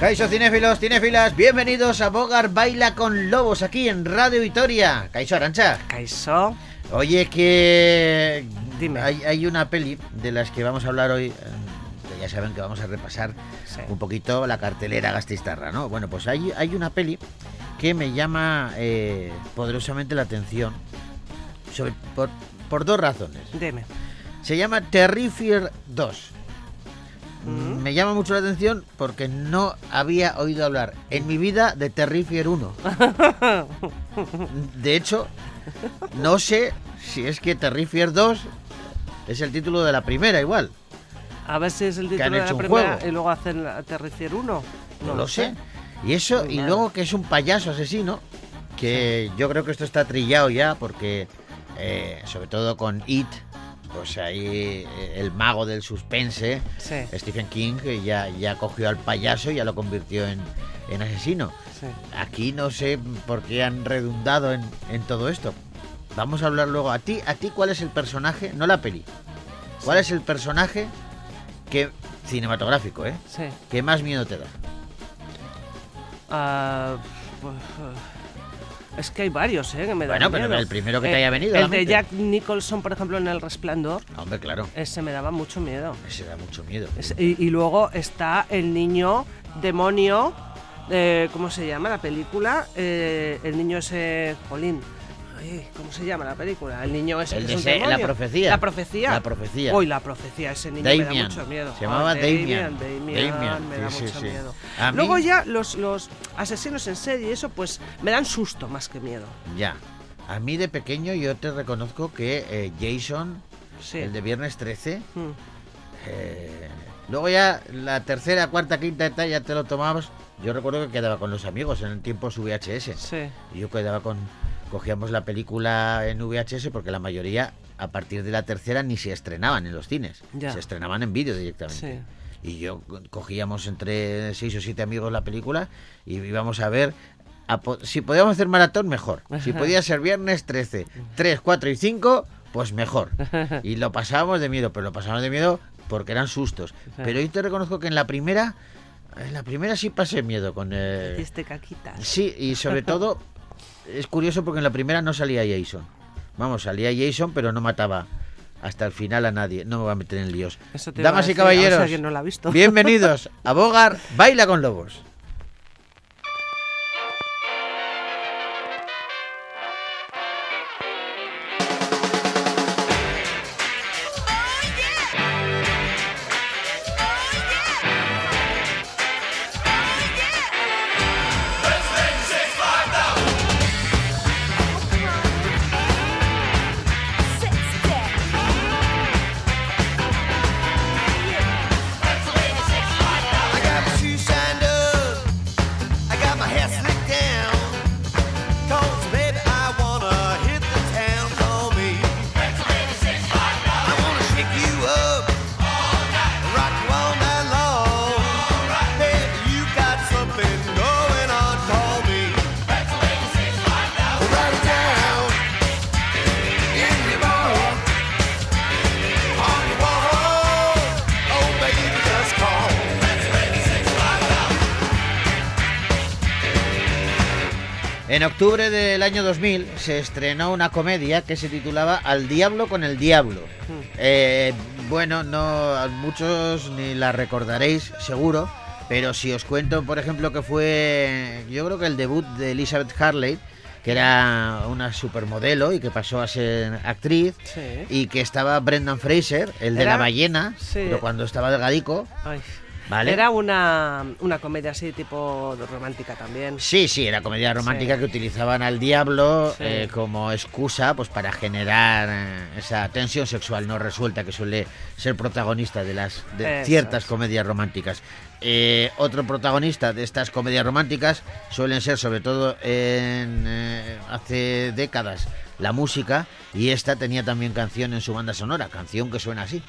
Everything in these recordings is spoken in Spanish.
Caixo cinéfilos, cinéfilas, bienvenidos a Bogar Baila con Lobos aquí en Radio Vitoria. Caixo Arancha. Caixo. Oye, que Dime. Hay, hay una peli de las que vamos a hablar hoy. eh, que Ya saben que vamos a repasar Sí. un poquito la cartelera gastistarra, ¿no? Bueno, pues hay, hay una peli que me llama eh, poderosamente la atención sobre- por, por dos razones. Dime. Se llama Terrifier 2. Mm. Me llama mucho la atención porque no había oído hablar en mi vida de Terrifier 1. De hecho, no sé si es que Terrifier 2 es el título de la primera igual. A ver si es el título de la primera juego. y luego hacen Terrifier 1. No, lo sé. Y eso, Muy y mal. luego que es un payaso asesino, que yo creo que esto está trillado ya porque, eh, sobre todo con It, pues ahí eh, el mago del suspense, Sí, Stephen King, que ya, ya cogió al payaso y ya lo convirtió en, en asesino. sí. Aquí no sé por qué han redundado en, en todo esto. Vamos a hablar luego. ¿A ti, ¿A ti cuál es el personaje? No la peli. ¿Cuál es el personaje que cinematográfico, eh? sí. que más miedo te da? Eh, es que hay varios, ¿eh? Que me Bueno, pero miedo. el primero que te Eh, haya venido El de. Jack Nicholson, por ejemplo, en El Resplandor, Hombre, claro. ese me daba mucho miedo. Ese da mucho miedo. Es- y, y luego está el niño demonio, eh, ¿cómo se llama la película? Eh, el niño ese, Jolín. Ay, ¿Cómo se llama la película? El niño ese El que es un ese- la demonio. profecía. La profecía. La profecía. Uy, la profecía, ese niño me da mucho miedo. Se llamaba Ay, Damien. Damien, Damien, me da sí, mucho sí. miedo. Mí- Luego ya los, los asesinos en serie y eso, pues me dan susto más que miedo. Ya. A mí de pequeño yo te reconozco que eh, Jason, el de Viernes 13, Mm. eh, luego ya la tercera, cuarta, quinta etapa ya te lo tomabas. Yo recuerdo que quedaba con los amigos en el tiempo su VHS. Sí. Y yo quedaba con. Cogíamos la película en VHS porque la mayoría, a partir de la tercera, ni se estrenaban en los cines. Ya. Se estrenaban en vídeo directamente. Sí. Y yo co- cogíamos entre seis o siete amigos la película y íbamos a ver. a po- si podíamos hacer maratón, mejor. Si podía ser viernes 13, 3, 4 y 5, pues mejor. Y lo pasábamos de miedo, pero lo pasábamos de miedo porque eran sustos. Pero yo te reconozco que en la primera. En la primera sí pasé miedo con el. Hiciste caquitas. Sí, y sobre todo es curioso porque en la primera no salía Jason. Vamos, salía Jason, pero no mataba hasta el final a nadie. No me voy a meter en líos. Damas y caballeros, alguien no la ha visto. bienvenidos a Bogar Baila con Lobos. En octubre del año 2000 se estrenó una comedia que se titulaba Al diablo con el diablo. Eh, bueno, no a muchos ni la recordaréis, seguro, pero si os cuento, por ejemplo, que fue, yo creo que el debut de Elizabeth Harley, que era una supermodelo y que pasó a ser actriz, Sí. y que estaba Brendan Fraser, el de Era- la ballena, sí. pero cuando estaba delgadico, Ay. ¿Vale? Era una, una comedia así, tipo romántica también. Sí, sí, era comedia romántica Sí. que utilizaban al diablo Sí. eh, como excusa pues para generar eh, esa tensión sexual no resuelta que suele ser protagonista de las de Eso ciertas comedias románticas. Eh, otro protagonista de estas comedias románticas suelen ser sobre todo en eh, hace décadas la música y esta tenía también canción en su banda sonora, canción que suena así.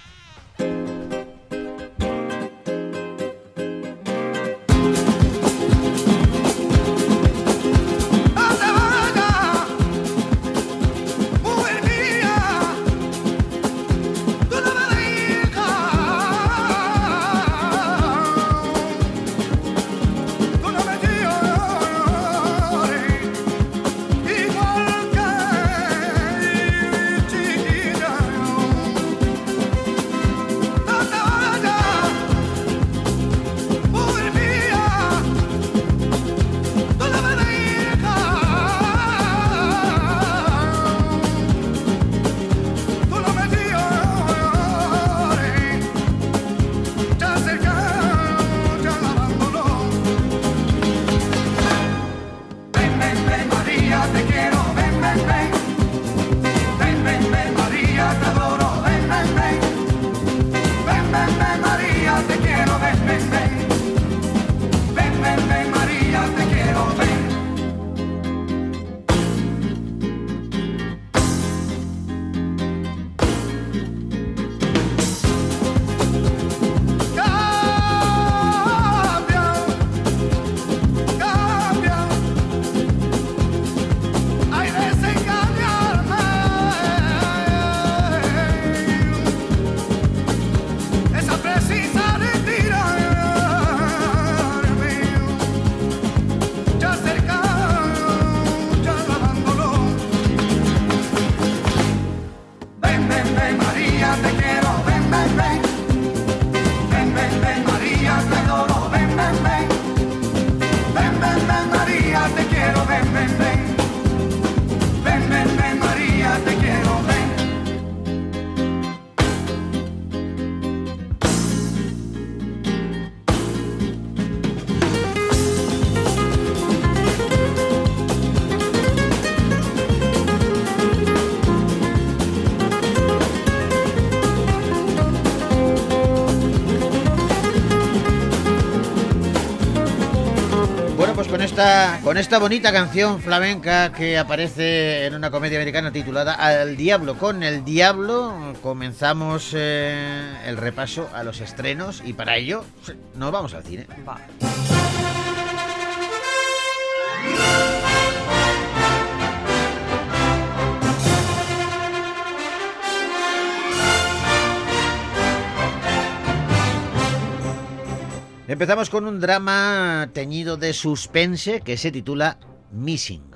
Esta, bonita canción flamenca que aparece en una comedia americana titulada Al Diablo con el Diablo, comenzamos eh, el repaso a los estrenos y para ello nos vamos al cine. Empezamos con un drama teñido de suspense que se titula Missing.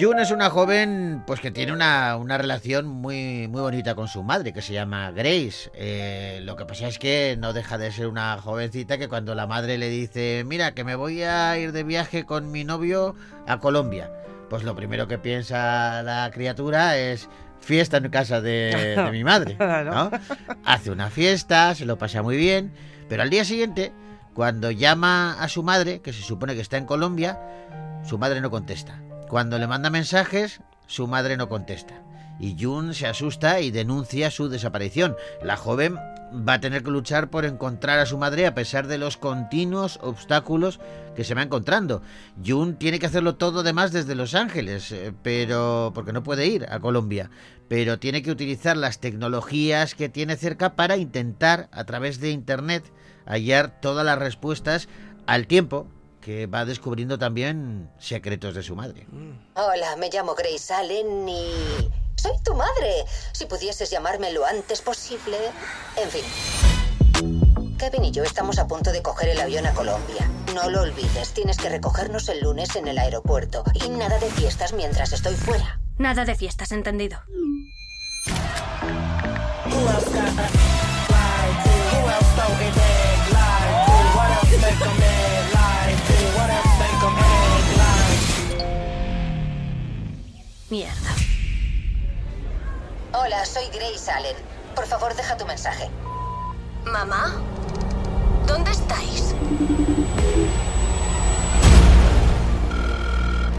June es una joven pues que tiene una, una relación muy, muy bonita con su madre, que se llama Grace. Eh, lo que pasa es que no deja de ser una jovencita que cuando la madre le dice, mira, que me voy a ir de viaje con mi novio a Colombia, pues lo primero que piensa la criatura es fiesta en casa de, de mi madre. ¿no? Hace una fiesta, se lo pasa muy bien, pero al día siguiente, cuando llama a su madre, que se supone que está en Colombia, su madre no contesta. Cuando le manda mensajes, su madre no contesta. Y Jun se asusta y denuncia su desaparición. La joven va a tener que luchar por encontrar a su madre a pesar de los continuos obstáculos que se va encontrando. Jun tiene que hacerlo todo además desde Los Ángeles, eh, pero porque no puede ir a Colombia, pero tiene que utilizar las tecnologías que tiene cerca para intentar a través de internet hallar todas las respuestas al tiempo que va descubriendo también secretos de su madre. Hola, me llamo Grace Allen y... Soy tu madre. Si pudieses llamarme lo antes posible... En fin. Kevin y yo estamos a punto de coger el avión a Colombia. No lo olvides, tienes que recogernos el lunes en el aeropuerto. Y nada de fiestas mientras estoy fuera. Nada de fiestas, entendido. Mierda. Hola, soy Grace Allen. Por favor, deja tu mensaje. ¿Mamá? ¿Dónde estáis?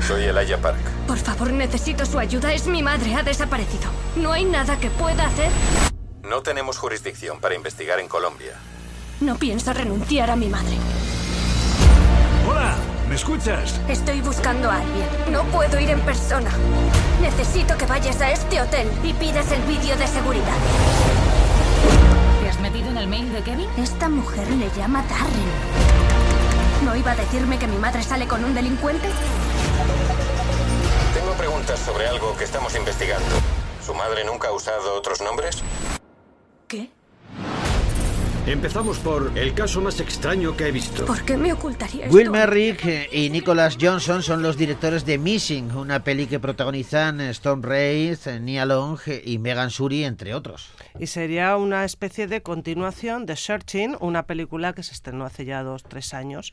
Soy Elijah Park. Por favor, necesito su ayuda. Es mi madre. Ha desaparecido. ¿No hay nada que pueda hacer? No tenemos jurisdicción para investigar en Colombia. No pienso renunciar a mi madre. Hola, ¿me escuchas? Estoy buscando a alguien. No puedo ir en persona. Necesito que vayas a este hotel y pidas el vídeo de seguridad. ¿Te has metido en el mail de Kevin? Esta mujer le llama Darren. ¿No iba a decirme que mi madre sale con un delincuente? Tengo preguntas sobre algo que estamos investigando. ¿Su madre nunca ha usado otros nombres? Empezamos por el caso más extraño que he visto. ¿Por qué me ocultaría esto? Will Merrick eh, y Nicholas Johnson son los directores de Missing, una peli que protagonizan Storm Reid, Nia Long y Megan Suri, entre otros. Y sería una especie de continuación de Searching, una película que se estrenó hace ya dos, tres años.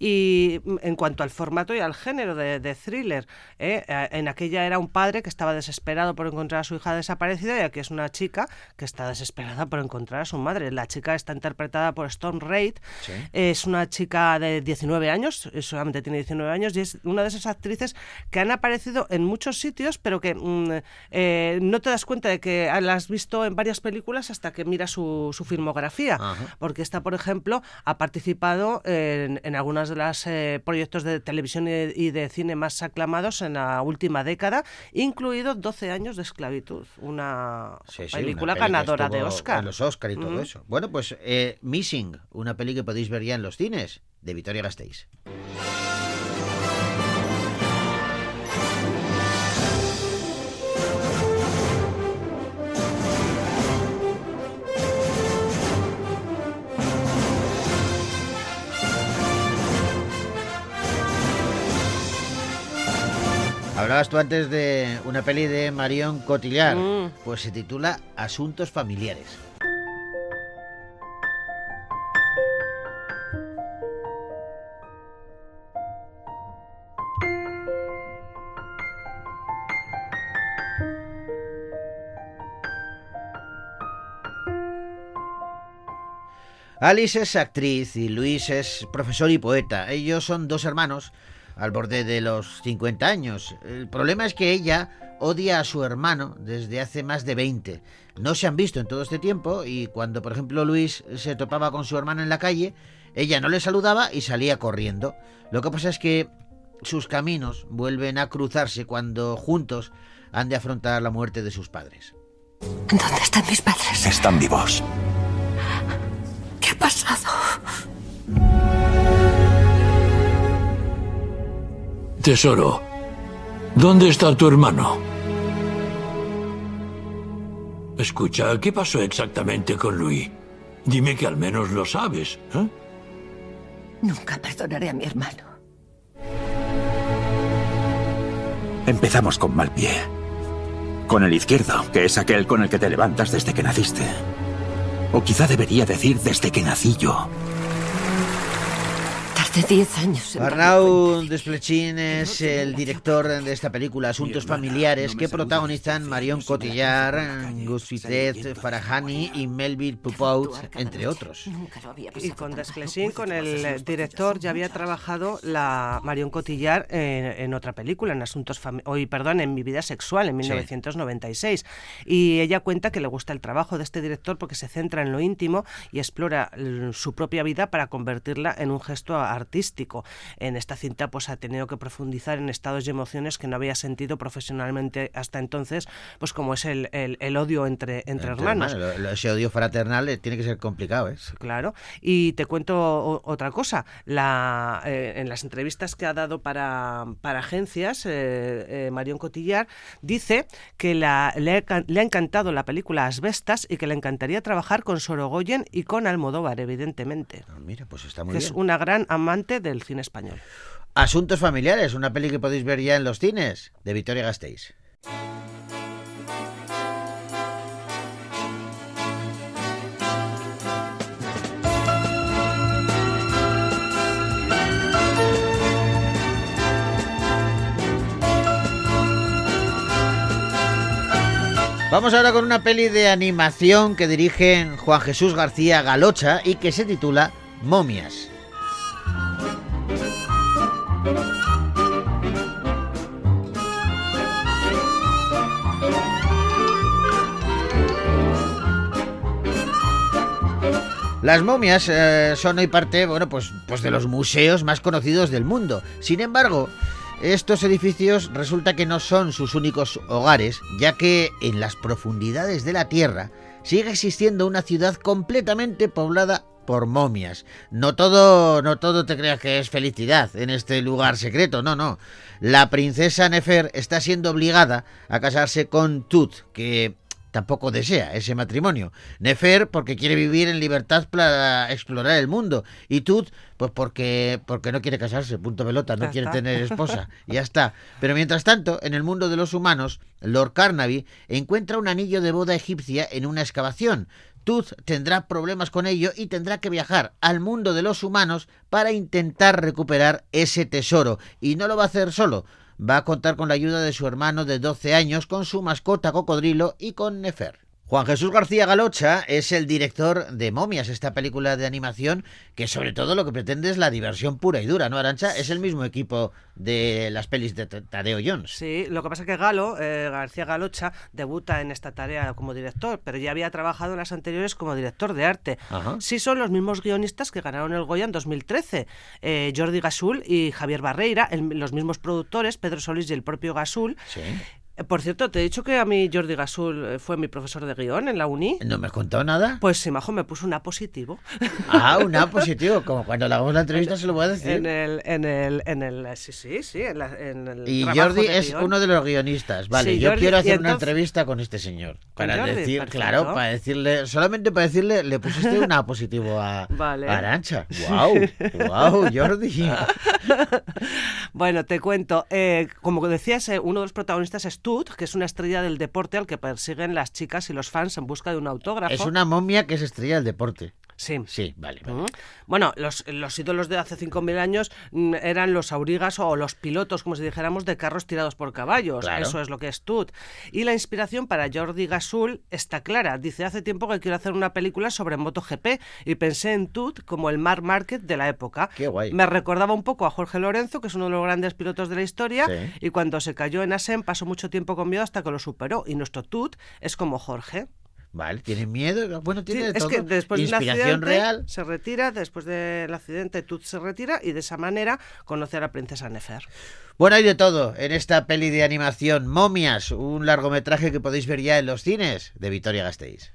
Y mm, en cuanto al formato y al género de, de thriller, ¿eh? Eh, en aquella era un padre que estaba desesperado por encontrar a su hija desaparecida y aquí es una chica que está desesperada por encontrar a su madre. La chica está interpretada por Storm Reid. Sí. Es una chica de 19 años, eh, solamente tiene 19 años, y es una de esas actrices que han aparecido en muchos sitios, pero que mm, eh, no te das cuenta de que la has visto en varias películas hasta que miras su, su filmografía. Ajá. Porque esta, por ejemplo, ha participado en, en algunos de los proyectos de televisión y de, y de cine más aclamados en la última década, incluido 12 años de esclavitud, una Sí, sí, película una ganadora de Oscar. En los Oscar y todo eso. Bueno, pues eh, Missing, una peli que podéis ver ya en los cines, de Victoria Gasteiz. Hablabas tú antes de una peli de Marion Cotillard, Mm. pues se titula Asuntos familiares. Alice es actriz y Luis es profesor y poeta. Ellos son dos hermanos al borde de los 50 años. El problema es que ella odia a su hermano desde hace más de 20. No se han visto en todo este tiempo y cuando, por ejemplo, Luis se topaba con su hermano en la calle, ella no le saludaba y salía corriendo. Lo que pasa es que sus caminos vuelven a cruzarse cuando juntos han de afrontar la muerte de sus padres. ¿Dónde están mis padres? Están vivos. ¿Qué ha pasado? Tesoro, ¿dónde está tu hermano? Escucha, ¿qué pasó exactamente con Luis? Dime que al menos lo sabes. ¿eh? Nunca perdonaré a mi hermano. Empezamos con mal pie. Con el izquierdo, que es aquel con el que te levantas desde que naciste. O quizá debería decir desde que nací yo. Tardé 10 años en Arnau Desplechin es el director de esta película Asuntos Familiares que protagonizan Marion Cotillard, Gus Fitret, Farahani y Melville Poupout, entre otros. Y con Desplechin, con el director, ya había trabajado la Marion Cotillard en, en otra película, en Asuntos hoy, perdón, en Mi vida sexual, en 1996. Y ella cuenta que le gusta el trabajo de este director porque se centra en lo íntimo y explora su propia vida para convertirla en un gesto artístico. En esta cinta pues ha tenido que profundizar en estados y emociones que no había sentido profesionalmente hasta entonces, pues como es el, el- el odio entre, entre, hermanos. Lo- lo- Ese odio fraternal eh, tiene que ser complicado, ¿eh? Claro, y te cuento otra cosa. La, eh, en las entrevistas que ha dado para, para agencias, eh, eh, Marion Cotillard dice que la- le, le ha encantado la película Asbestas y que le encantaría trabajar con Sorogoyen y con Almodóvar, evidentemente. Mira, pues está muy que bien. es una gran del cine español. Asuntos Familiares, una peli que podéis ver ya en los cines, de Victoria Gasteiz. Vamos ahora con una peli de animación que dirigen Juan Jesús García Galocha y que se titula Momias. Las momias eh, son hoy parte, bueno, pues, pues de los museos más conocidos del mundo. Sin embargo, estos edificios resulta que no son sus únicos hogares, ya que en las profundidades de la Tierra sigue existiendo una ciudad completamente poblada por momias. No todo, no todo te creas que es felicidad en este lugar secreto, no, no. La princesa Nefer está siendo obligada a casarse con Tut, que tampoco desea ese matrimonio. Nefer porque quiere vivir en libertad para explorar el mundo y Tut pues porque porque no quiere casarse, punto pelota, no Ya quiere está. tener esposa, y ya está. Pero mientras tanto, en el mundo de los humanos, Lord Carnaby encuentra un anillo de boda egipcia en una excavación. Tooth tendrá problemas con ello y tendrá que viajar al mundo de los humanos para intentar recuperar ese tesoro. Y no lo va a hacer solo. Va a contar con la ayuda de su hermano de 12 años, con su mascota cocodrilo y con Nefer. Juan Jesús García Galocha es el director de Momias, esta película de animación que sobre todo lo que pretende es la diversión pura y dura, ¿no, Arancha? Es el mismo equipo de las pelis de Tadeo Jones. Sí, lo que pasa es que Galo, eh, García Galocha, debuta en esta tarea como director, pero ya había trabajado en las anteriores como director de arte. Ajá. Sí son los mismos guionistas que ganaron el Goya en 2013, eh, Jordi Gasul y Javier Barreira, el- los mismos productores, Pedro Solís y el propio Gasul. Sí. Por cierto, te he dicho que a mí Jordi Gasul eh, fue mi profesor de guion en la uni. ¿No me has contado nada? Pues sí, majo, me puso una positivo. Ah, un A positivo, como cuando le hagamos la entrevista se lo voy a decir. En el, en el, en el, sí, sí, sí, en, la- en el Y Jordi de es guion. uno de los guionistas. Vale, Sí, yo Jordi, quiero hacer una entrevista con este señor. Para Jordi, decir, perfecto. claro, para decirle, solamente para decirle, le pusiste una positivo a, Vale. a Arancha. ¡Wow! ¡Wow, Jordi! Bueno, te cuento. eh, como decías, eh, uno de los protagonistas es Que es una estrella del deporte al que persiguen las chicas y los fans en busca de un autógrafo. Es una momia que es estrella del deporte. Sí. Sí, vale. vale. Bueno, los, los ídolos de hace 5.000 años mm, eran los aurigas o los pilotos, como si dijéramos, de carros tirados por caballos. Claro. Eso es lo que es Tut. Y la inspiración para Jordi Gasul está clara. Dice, hace tiempo que quiero hacer una película sobre MotoGP y pensé en Tut como el Mark Market de la época. Qué guay. Me recordaba un poco a Jorge Lorenzo, que es uno de los grandes pilotos de la historia, Sí. y cuando se cayó en Asen pasó mucho tiempo con miedo hasta que lo superó. Y nuestro Tut es como Jorge. Vale, ¿tiene miedo? Bueno, tiene Sí, de es todo. que después Inspiración real. se retira, después del accidente Tut se retira y de esa manera conoce a la princesa Nefer. Bueno, hay de todo en esta peli de animación Momias, un largometraje que podéis ver ya en los cines de Victoria Gasteiz.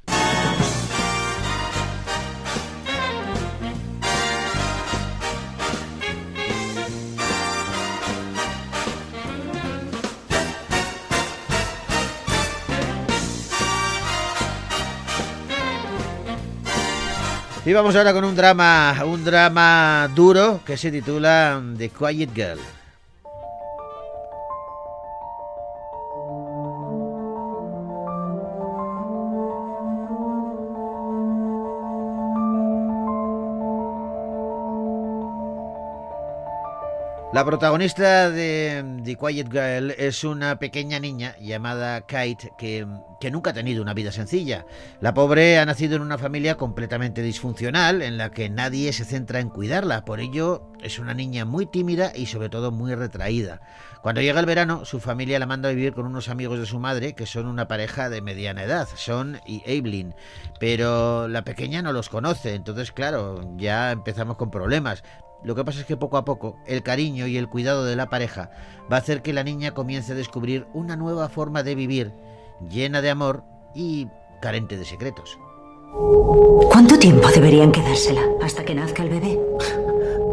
Y vamos ahora con un drama, un drama duro que se titula The Quiet Girl. La protagonista de The Quiet Girl es una pequeña niña llamada Kate que, que nunca ha tenido una vida sencilla. La pobre ha nacido en una familia completamente disfuncional en la que nadie se centra en cuidarla. Por ello es una niña muy tímida y sobre todo muy retraída. Cuando llega el verano, su familia la manda a vivir con unos amigos de su madre que son una pareja de mediana edad, Son y Evelyn. Pero la pequeña no los conoce, entonces claro, ya empezamos con problemas. Lo que pasa es que poco a poco el cariño y el cuidado de la pareja va a hacer que la niña comience a descubrir una nueva forma de vivir, llena de amor y carente de secretos. ¿Cuánto tiempo deberían quedársela? ¿Hasta que nazca el bebé?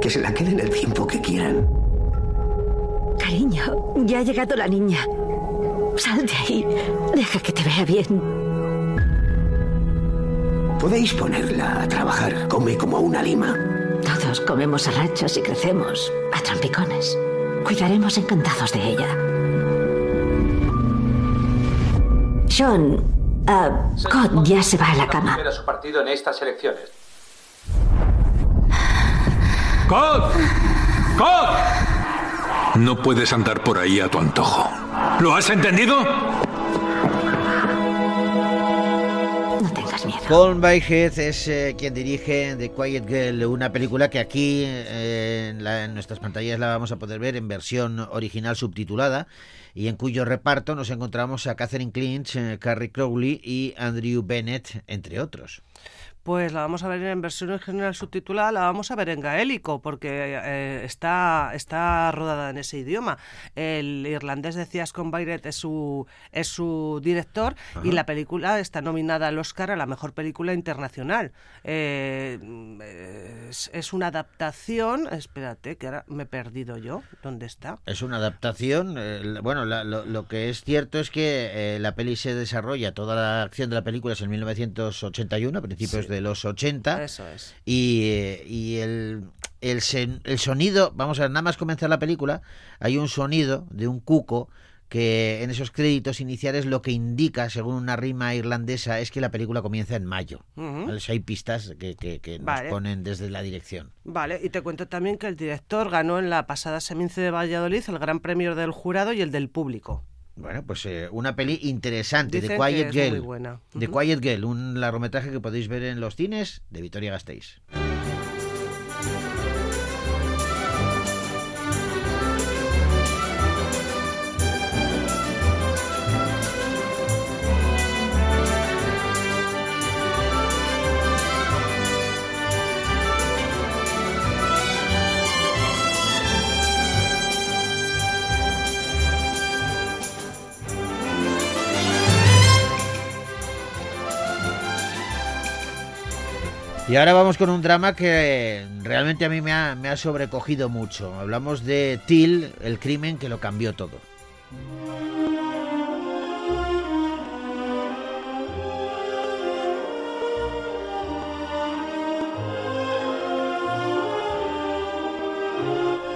Que se la queden el tiempo que quieran. Cariño, ya ha llegado la niña. Sal de ahí. Deja que te vea bien. Podéis ponerla a trabajar. Come como una lima. Todos comemos arrachos y crecemos a trompicones. Cuidaremos encantados de ella. Sean, ah, Scott ya se va a la cama. a su partido en estas elecciones. ¡Cod! ¡Cod! No puedes andar por ahí a tu antojo. ¿Lo has entendido? Colm Byhead es eh, quien dirige The Quiet Girl, una película que aquí eh, en, la- en nuestras pantallas la vamos a poder ver en versión original subtitulada y en cuyo reparto nos encontramos a Catherine Clinch, eh, Carrie Crowley y Andrew Bennett, entre otros. Pues la vamos a ver en versión original subtitulada, la vamos a ver en gaélico, porque eh, está, está rodada en ese idioma. El irlandés de Ciascon Byret es su, es su director y la película está nominada al Oscar a la mejor película internacional. Eh, es, es una adaptación, espérate, que ahora me he perdido yo. ¿Dónde está? Es una adaptación. eh, bueno, la- lo, lo que es cierto es que eh, la peli se desarrolla, toda la acción de la película es en 1981, a principios Sí. de los 80. Eso es. Y, eh, y el, el, sen- el sonido, vamos a ver, nada más comenzar la película, hay un sonido de un cuco que en esos créditos iniciales lo que indica, según una rima irlandesa, es que la película comienza en mayo. Hay pistas que, que- que nos Vale. ponen desde la dirección. Vale, y te cuento también que el director ganó en la pasada Semince de Valladolid el gran premio del jurado y el del público. Bueno, pues eh, una peli interesante, Dicen que Quiet es Girl. muy buena. The. Quiet Girl, un largometraje que podéis ver en los cines de Vitoria Gasteiz. Y ahora vamos con un drama que realmente a mí me ha, me ha sobrecogido mucho. Hablamos de Till, el crimen que lo cambió todo.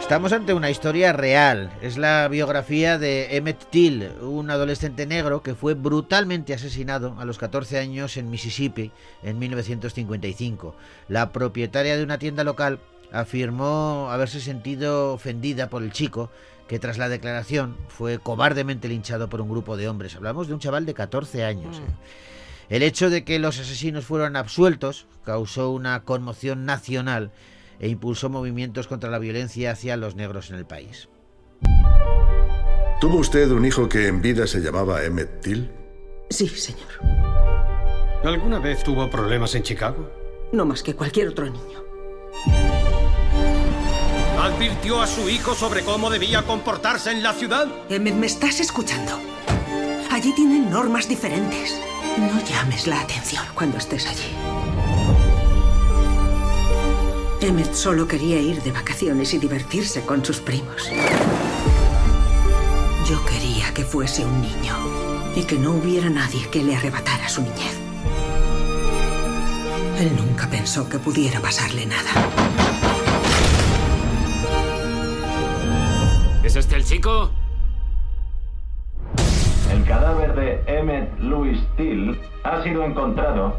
Estamos ante una historia real. Es la biografía de Emmett Till, un adolescente negro que fue brutalmente asesinado a los 14 años en Mississippi en 1955. La propietaria de una tienda local afirmó haberse sentido ofendida por el chico que tras la declaración fue cobardemente linchado por un grupo de hombres. Hablamos de un chaval de 14 años. ¿eh? El hecho de que los asesinos fueran absueltos causó una conmoción nacional e impulsó movimientos contra la violencia hacia los negros en el país. ¿Tuvo usted un hijo que en vida se llamaba Emmett Till? Sí, señor. ¿Alguna vez tuvo problemas en Chicago? No más que cualquier otro niño. ¿Advirtió a su hijo sobre cómo debía comportarse en la ciudad? Emmett, ¿me estás escuchando? Allí tienen normas diferentes. No llames la atención cuando estés allí. Emmett solo quería ir de vacaciones y divertirse con sus primos. Yo quería que fuese un niño y que no hubiera nadie que le arrebatara su niñez. Él nunca pensó que pudiera pasarle nada. ¿Es este el chico? El cadáver de Emmett Louis Till ha sido encontrado.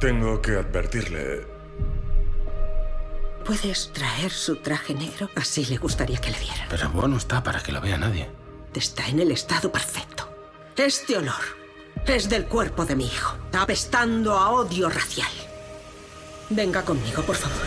Tengo que advertirle. ¿Puedes traer su traje negro? Así le gustaría que le vieran. Pero bueno está para que lo vea nadie. Está en el estado perfecto. Este olor es del cuerpo de mi hijo, apestando a odio racial. Venga conmigo, por favor.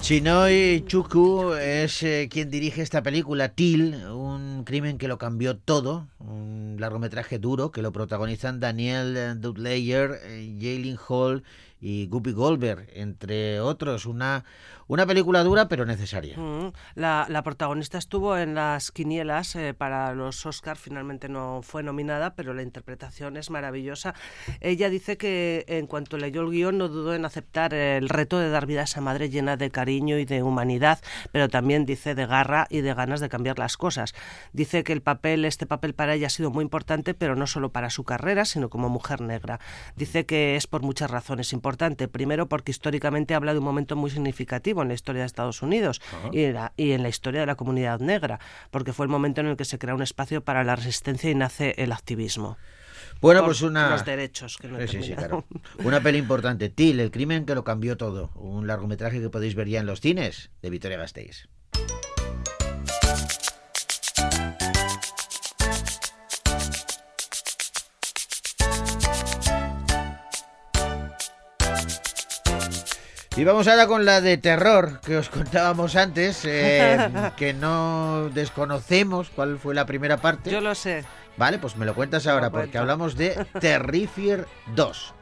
Chinoy Chuku es eh, quien dirige esta película, Till, un crimen que lo cambió todo, un largometraje duro que lo protagonizan Daniel Dudleyer, eh, Jalen Hall y Guppy Goldberg, entre otros. Una, una película dura pero necesaria. Mm, La, la protagonista estuvo en las quinielas eh, para los Oscars, finalmente no fue nominada, pero la interpretación es maravillosa. Ella dice que en cuanto leyó el guion no dudó en aceptar el reto de dar vida a esa madre llena de cariño y de humanidad, pero también dice de garra y de ganas de cambiar las cosas. Dice que el papel, este papel para ella ha sido muy importante, pero no solo para su carrera, sino como mujer negra. Dice que es por muchas razones importante. Primero, porque históricamente habla de un momento muy significativo en la historia de Estados Unidos Ajá. y, la- y en la historia de la comunidad negra, porque fue el momento en el que se crea un espacio para la resistencia y nace el activismo. Bueno, pues una... Los derechos que no Sí, sí, claro. Una peli importante, Till, el crimen que lo cambió todo. Un largometraje que podéis ver ya en los cines, de Victoria Gasteiz. Y vamos ahora con la de terror que os contábamos antes, eh, que no desconocemos cuál fue la primera parte. Yo lo sé. Vale, pues me lo cuentas ahora, Lo porque hablamos de Terrifier 2.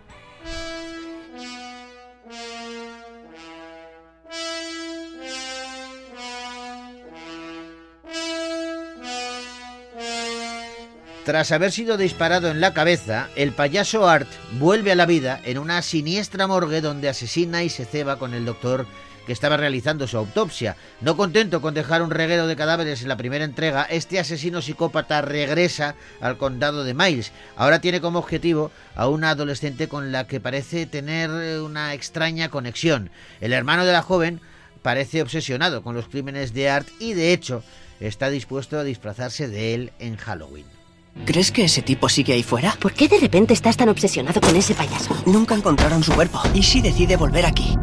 Tras haber sido disparado en la cabeza, el payaso Art vuelve a la vida en una siniestra morgue donde asesina y se ceba con el doctor que estaba realizando su autopsia. No contento con dejar un reguero de cadáveres en la primera entrega, este asesino psicópata regresa al condado de Miles. Ahora tiene como objetivo a una adolescente con la que parece tener eh, una extraña conexión. El hermano de la joven parece obsesionado con los crímenes de Art y de hecho está dispuesto a disfrazarse de él en Halloween. ¿Crees que ese tipo sigue ahí fuera? ¿Por qué de repente estás tan obsesionado con ese payaso? Nunca encontraron su cuerpo. ¿Y si decide volver aquí?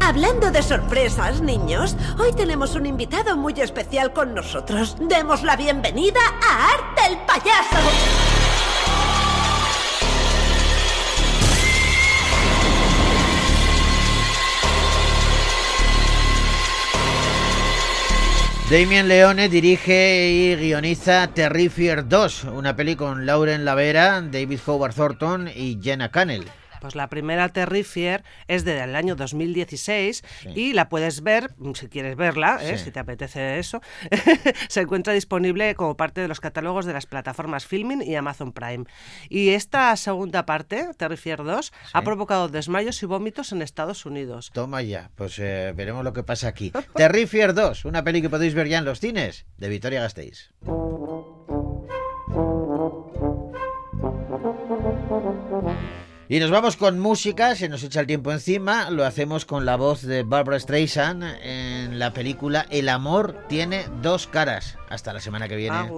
Hablando de sorpresas, niños, hoy tenemos un invitado muy especial con nosotros. Demos la bienvenida a Art el Payaso. Damien Leone dirige y guioniza Terrifier 2, una peli con Lauren Lavera, David Howard Thornton y Jenna Cannell. Pues la primera Terrifier es del año 2016 y la puedes ver, si quieres verla, ¿eh? Sí. si te apetece eso, se encuentra disponible como parte de los catálogos de las plataformas Filmin y Amazon Prime. Y esta segunda parte, Terrifier 2, ha provocado desmayos y vómitos en Estados Unidos. Toma ya, pues eh, veremos lo que pasa aquí. Terrifier 2, una peli que podéis ver ya en los cines, de Victoria Gasteiz. Y nos vamos con música, se nos echa el tiempo encima, lo hacemos con la voz de Barbara Streisand en la película El amor tiene dos caras. Hasta la semana que viene.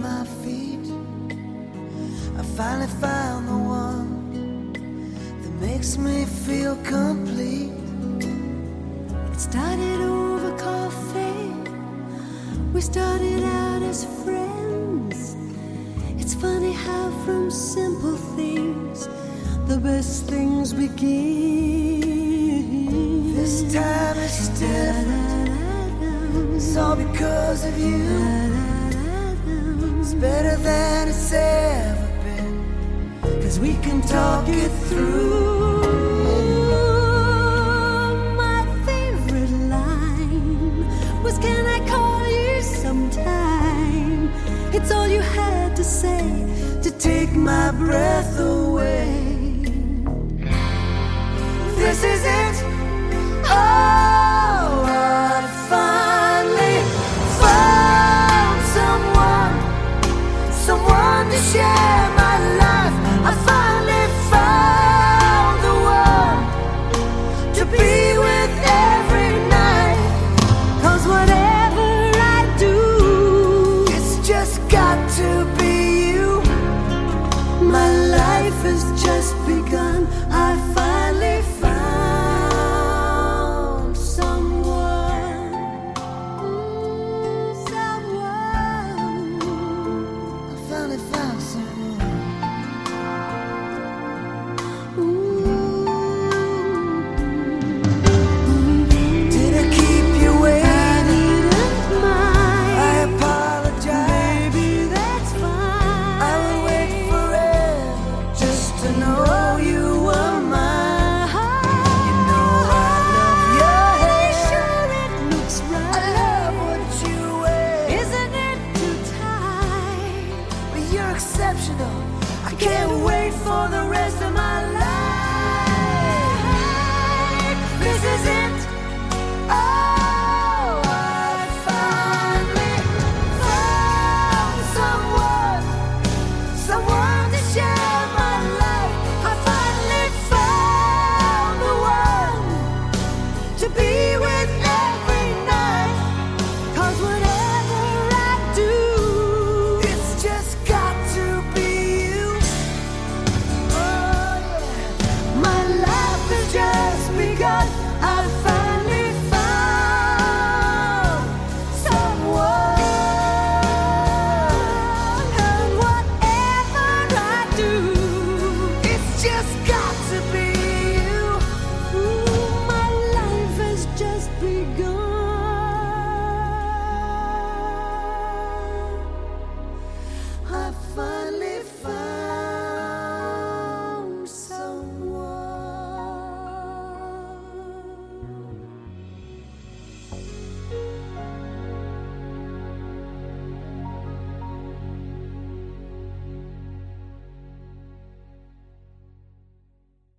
My feet. I finally found the one that makes me feel complete. It started over coffee. We started out as friends. It's funny how from simple things the best things begin. This time it's different. It's all because of you better than it's ever been. Cause we can talk it through. My favorite line was Can I call you sometime? It's all you had to say to take my breath away. This is it. Oh. to be with